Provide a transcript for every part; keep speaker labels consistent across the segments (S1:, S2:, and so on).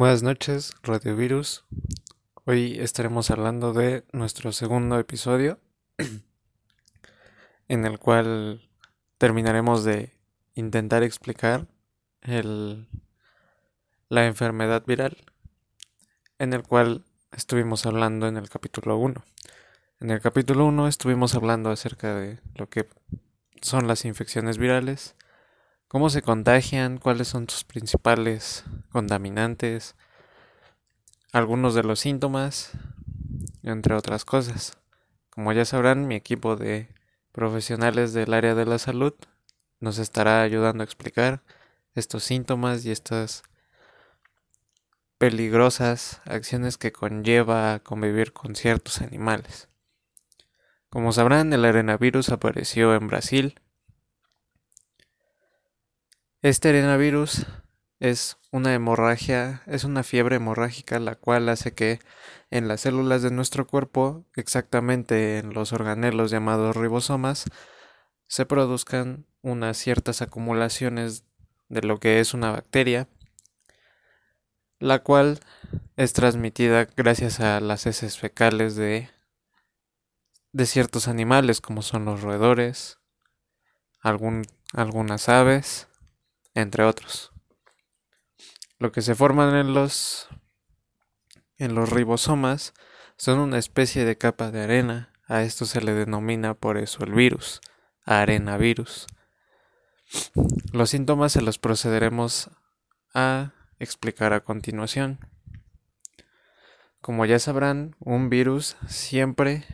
S1: Buenas noches, Radio Virus. Hoy estaremos hablando de nuestro segundo episodio, en el cual terminaremos de intentar explicar la enfermedad viral, en el cual estuvimos hablando en el capítulo 1. En el capítulo 1 estuvimos hablando acerca de lo que son las infecciones virales, cómo se contagian, cuáles son sus principales contaminantes, algunos de los síntomas, entre otras cosas. Como ya sabrán, mi equipo de profesionales del área de la salud nos estará ayudando a explicar estos síntomas y estas peligrosas acciones que conlleva convivir con ciertos animales. Como sabrán, el arenavirus apareció en Brasil este arenavirus es una hemorragia, es una fiebre hemorrágica la cual hace que en las células de nuestro cuerpo, exactamente en los organelos llamados ribosomas, se produzcan unas ciertas acumulaciones de lo que es una bacteria, la cual es transmitida gracias a las heces fecales de, de ciertos animales como son los roedores, algún, algunas aves, entre otros. Lo que se forman en los en los ribosomas son una especie de capa de arena. A esto se le denomina por eso el virus, arenavirus. Los síntomas se los procederemos a explicar a continuación. Como ya sabrán, un virus siempre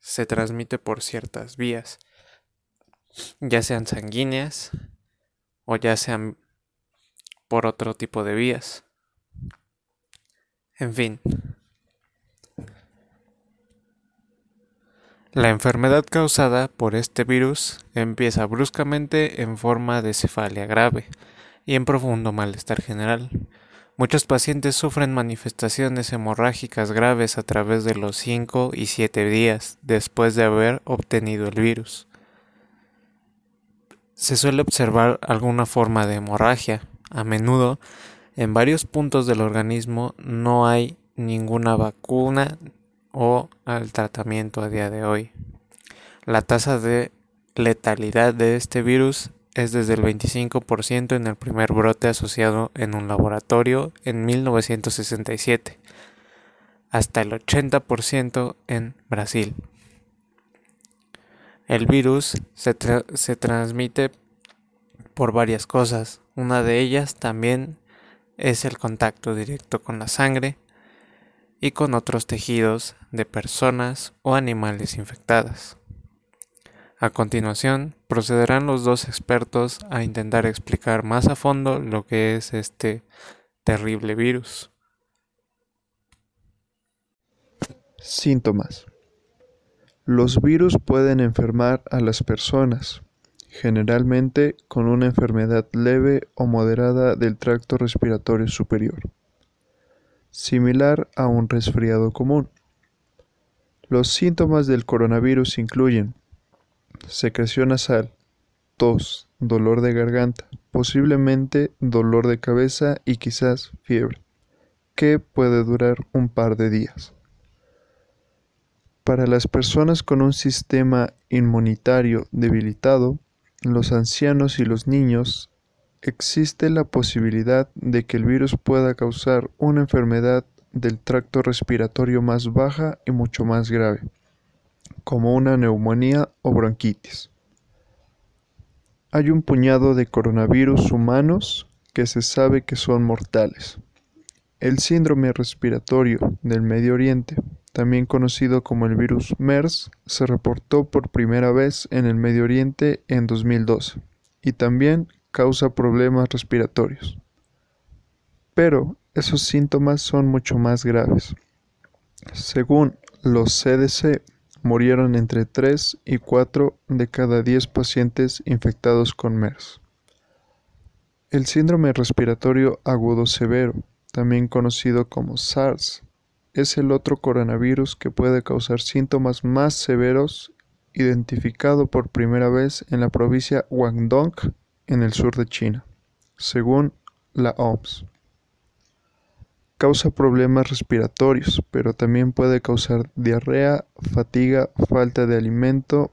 S1: se transmite por ciertas vías, ya sean sanguíneas, o ya sean por otro tipo de vías. En fin. La enfermedad causada por este virus empieza bruscamente en forma de cefalia grave y en profundo malestar general. Muchos pacientes sufren manifestaciones hemorrágicas graves a través de los 5 y 7 días después de haber obtenido el virus se suele observar alguna forma de hemorragia. A menudo, en varios puntos del organismo no hay ninguna vacuna o al tratamiento a día de hoy. La tasa de letalidad de este virus es desde el 25% en el primer brote asociado en un laboratorio en 1967 hasta el 80% en Brasil. El virus se, se transmite por varias cosas. Una de ellas también es el contacto directo con la sangre y con otros tejidos de personas o animales infectadas. A continuación, procederán los dos expertos a intentar explicar más a fondo lo que es este terrible virus.
S2: Síntomas. Los virus pueden enfermar a las personas, generalmente con una enfermedad leve o moderada del tracto respiratorio superior, similar a un resfriado común. Los síntomas del coronavirus incluyen secreción nasal, tos, dolor de garganta, posiblemente dolor de cabeza y quizás fiebre, que puede durar un par de días. Para las personas con un sistema inmunitario debilitado, los ancianos y los niños, existe la posibilidad de que el virus pueda causar una enfermedad del tracto respiratorio más baja y mucho más grave, como una neumonía o bronquitis. Hay un puñado de coronavirus humanos que se sabe que son mortales. El síndrome respiratorio del Medio Oriente también conocido como el virus MERS, se reportó por primera vez en el Medio Oriente en 2012 y también causa problemas respiratorios. Pero esos síntomas son mucho más graves. Según los CDC, murieron entre 3 y 4 de cada 10 pacientes infectados con MERS. El síndrome respiratorio agudo severo, también conocido como SARS, es el otro coronavirus que puede causar síntomas más severos identificado por primera vez en la provincia Guangdong en el sur de China, según la OMS. causa problemas respiratorios, pero también puede causar diarrea, fatiga, falta de alimento,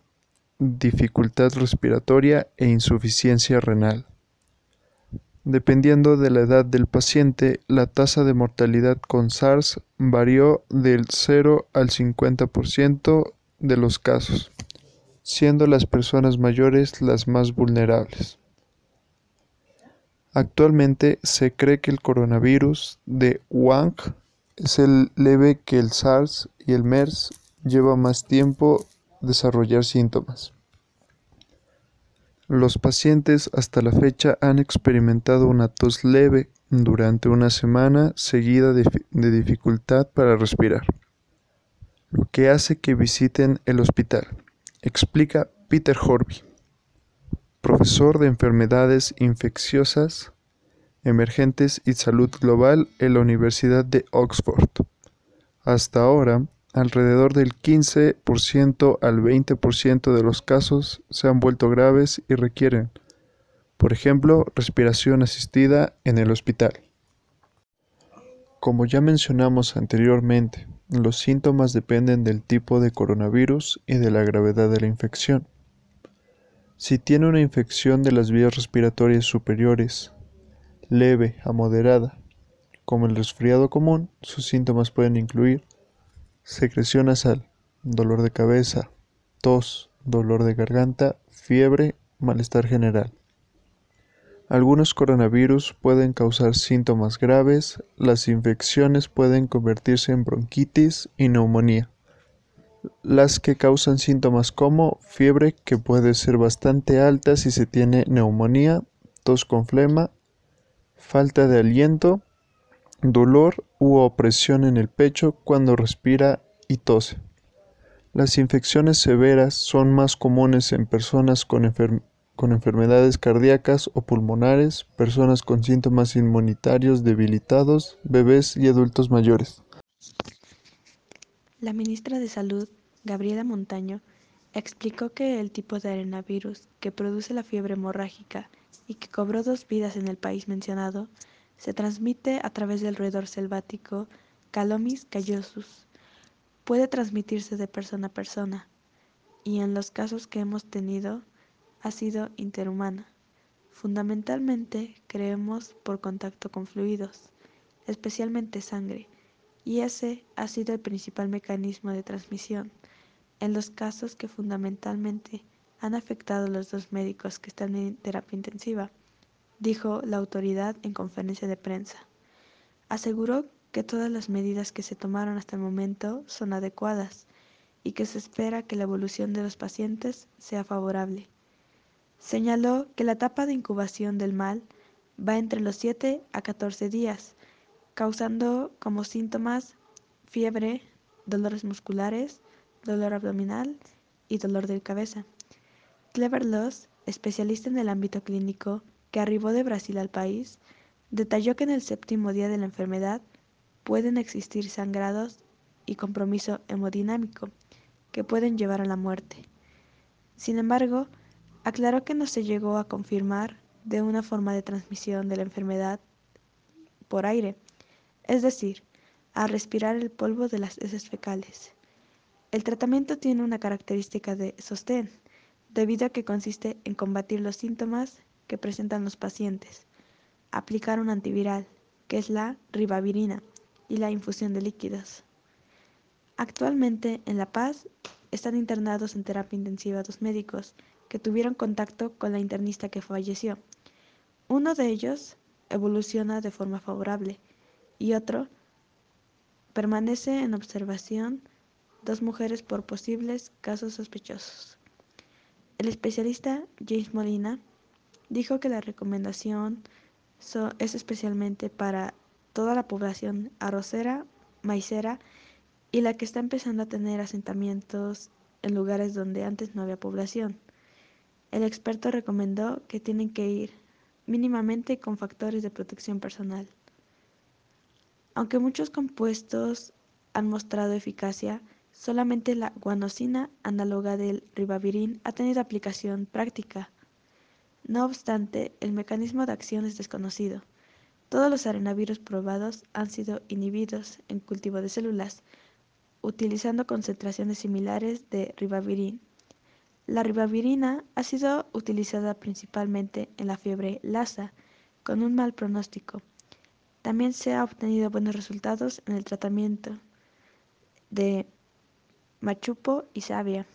S2: dificultad respiratoria e insuficiencia renal. Dependiendo de la edad del paciente, la tasa de mortalidad con SARS varió del 0 al 50% de los casos, siendo las personas mayores las más vulnerables. Actualmente se cree que el coronavirus de Wuhan es el leve que el SARS y el MERS lleva más tiempo desarrollar síntomas. Los pacientes hasta la fecha han experimentado una tos leve durante una semana seguida de, dificultad para respirar, lo que hace que visiten el hospital, explica Peter Horby, profesor de enfermedades infecciosas emergentes y salud global en la Universidad de Oxford. Hasta ahora, alrededor del 15% al 20% de los casos se han vuelto graves y requieren, por ejemplo, respiración asistida en el hospital. Como ya mencionamos anteriormente, los síntomas dependen del tipo de coronavirus y de la gravedad de la infección. Si tiene una infección de las vías respiratorias superiores, leve a moderada, como el resfriado común, sus síntomas pueden incluir secreción nasal, dolor de cabeza, tos, dolor de garganta, fiebre, malestar general. Algunos coronavirus pueden causar síntomas graves, las infecciones pueden convertirse en bronquitis y neumonía. Las que causan síntomas como fiebre que puede ser bastante alta si se tiene neumonía, tos con flema, falta de aliento, dolor u opresión en el pecho cuando respira y tose. Las infecciones severas son más comunes en personas con, enfermedades cardíacas o pulmonares, personas con síntomas inmunitarios debilitados, bebés y adultos mayores.
S3: La ministra de Salud, Gabriela Montaño, explicó que el tipo de arenavirus que produce la fiebre hemorrágica y que cobró dos vidas en el país mencionado, se transmite a través del roedor selvático Calomis callosus. Puede transmitirse de persona a persona y en los casos que hemos tenido ha sido interhumana. Fundamentalmente creemos por contacto con fluidos, especialmente sangre, y ese ha sido el principal mecanismo de transmisión en los casos que fundamentalmente han afectado los dos médicos que están en terapia intensiva, dijo la autoridad en conferencia de prensa. Aseguró que todas las medidas que se tomaron hasta el momento son adecuadas y que se espera que la evolución de los pacientes sea favorable. Señaló que la etapa de incubación del mal va entre los 7 a 14 días, causando como síntomas fiebre, dolores musculares, dolor abdominal y dolor de cabeza. Clever Loss, especialista en el ámbito clínico, que arribó de Brasil al país, detalló que en el séptimo día de la enfermedad pueden existir sangrados y compromiso hemodinámico que pueden llevar a la muerte. Sin embargo, aclaró que no se llegó a confirmar de una forma de transmisión de la enfermedad por aire, es decir, a respirar el polvo de las heces fecales. El tratamiento tiene una característica de sostén, debido a que consiste en combatir los síntomas que presentan los pacientes, aplicar un antiviral, que es la ribavirina, y la infusión de líquidos. Actualmente en La Paz están internados en terapia intensiva dos médicos que tuvieron contacto con la internista que falleció. Uno de ellos evoluciona de forma favorable y otro permanece en observación dos mujeres por posibles casos sospechosos. El especialista James Molina dijo que la recomendación es especialmente para toda la población arrocera, maicera y la que está empezando a tener asentamientos en lugares donde antes no había población. El experto recomendó que tienen que ir mínimamente con factores de protección personal. Aunque muchos compuestos han mostrado eficacia, Solamente la guanosina análoga del ribavirin ha tenido aplicación práctica. No obstante, el mecanismo de acción es desconocido, Todos los arenavirus probados han sido inhibidos en cultivo de células, utilizando concentraciones similares de ribavirin. La ribavirina ha sido utilizada principalmente en la fiebre Lassa, con un mal pronóstico. También se han obtenido buenos resultados en el tratamiento de machupo y savia.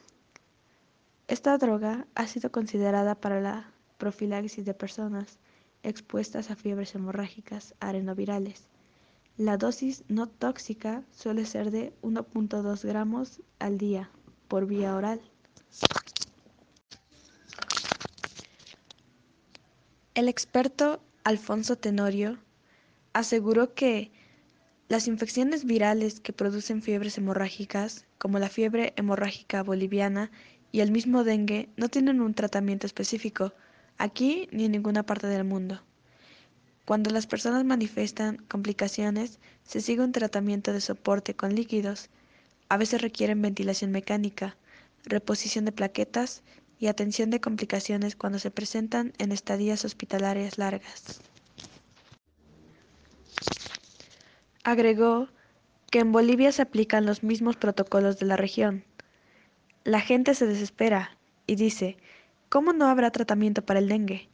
S3: Esta droga ha sido considerada para la profilaxis de personas expuestas a fiebres hemorrágicas arenovirales. La dosis no tóxica suele ser de 1.2 gramos al día por vía oral. El experto Alfonso Tenorio aseguró que las infecciones virales que producen fiebres hemorrágicas, como la fiebre hemorrágica boliviana y el mismo dengue, no tienen un tratamiento específico, aquí ni en ninguna parte del mundo. Cuando las personas manifiestan complicaciones, se sigue un tratamiento de soporte con líquidos. A veces requieren ventilación mecánica, reposición de plaquetas y atención de complicaciones cuando se presentan en estadías hospitalarias largas. Agregó que en Bolivia se aplican los mismos protocolos de la región. La gente se desespera y dice, ¿cómo no habrá tratamiento para el dengue?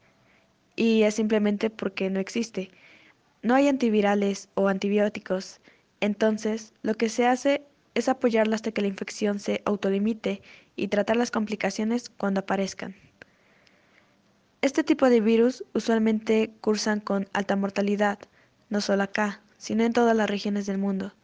S3: Y es simplemente porque no existe. No hay antivirales o antibióticos. Entonces, lo que se hace es apoyarla hasta que la infección se autolimite y tratar las complicaciones cuando aparezcan. Este tipo de virus usualmente cursan con alta mortalidad, no solo acá, sino en todas las regiones del mundo.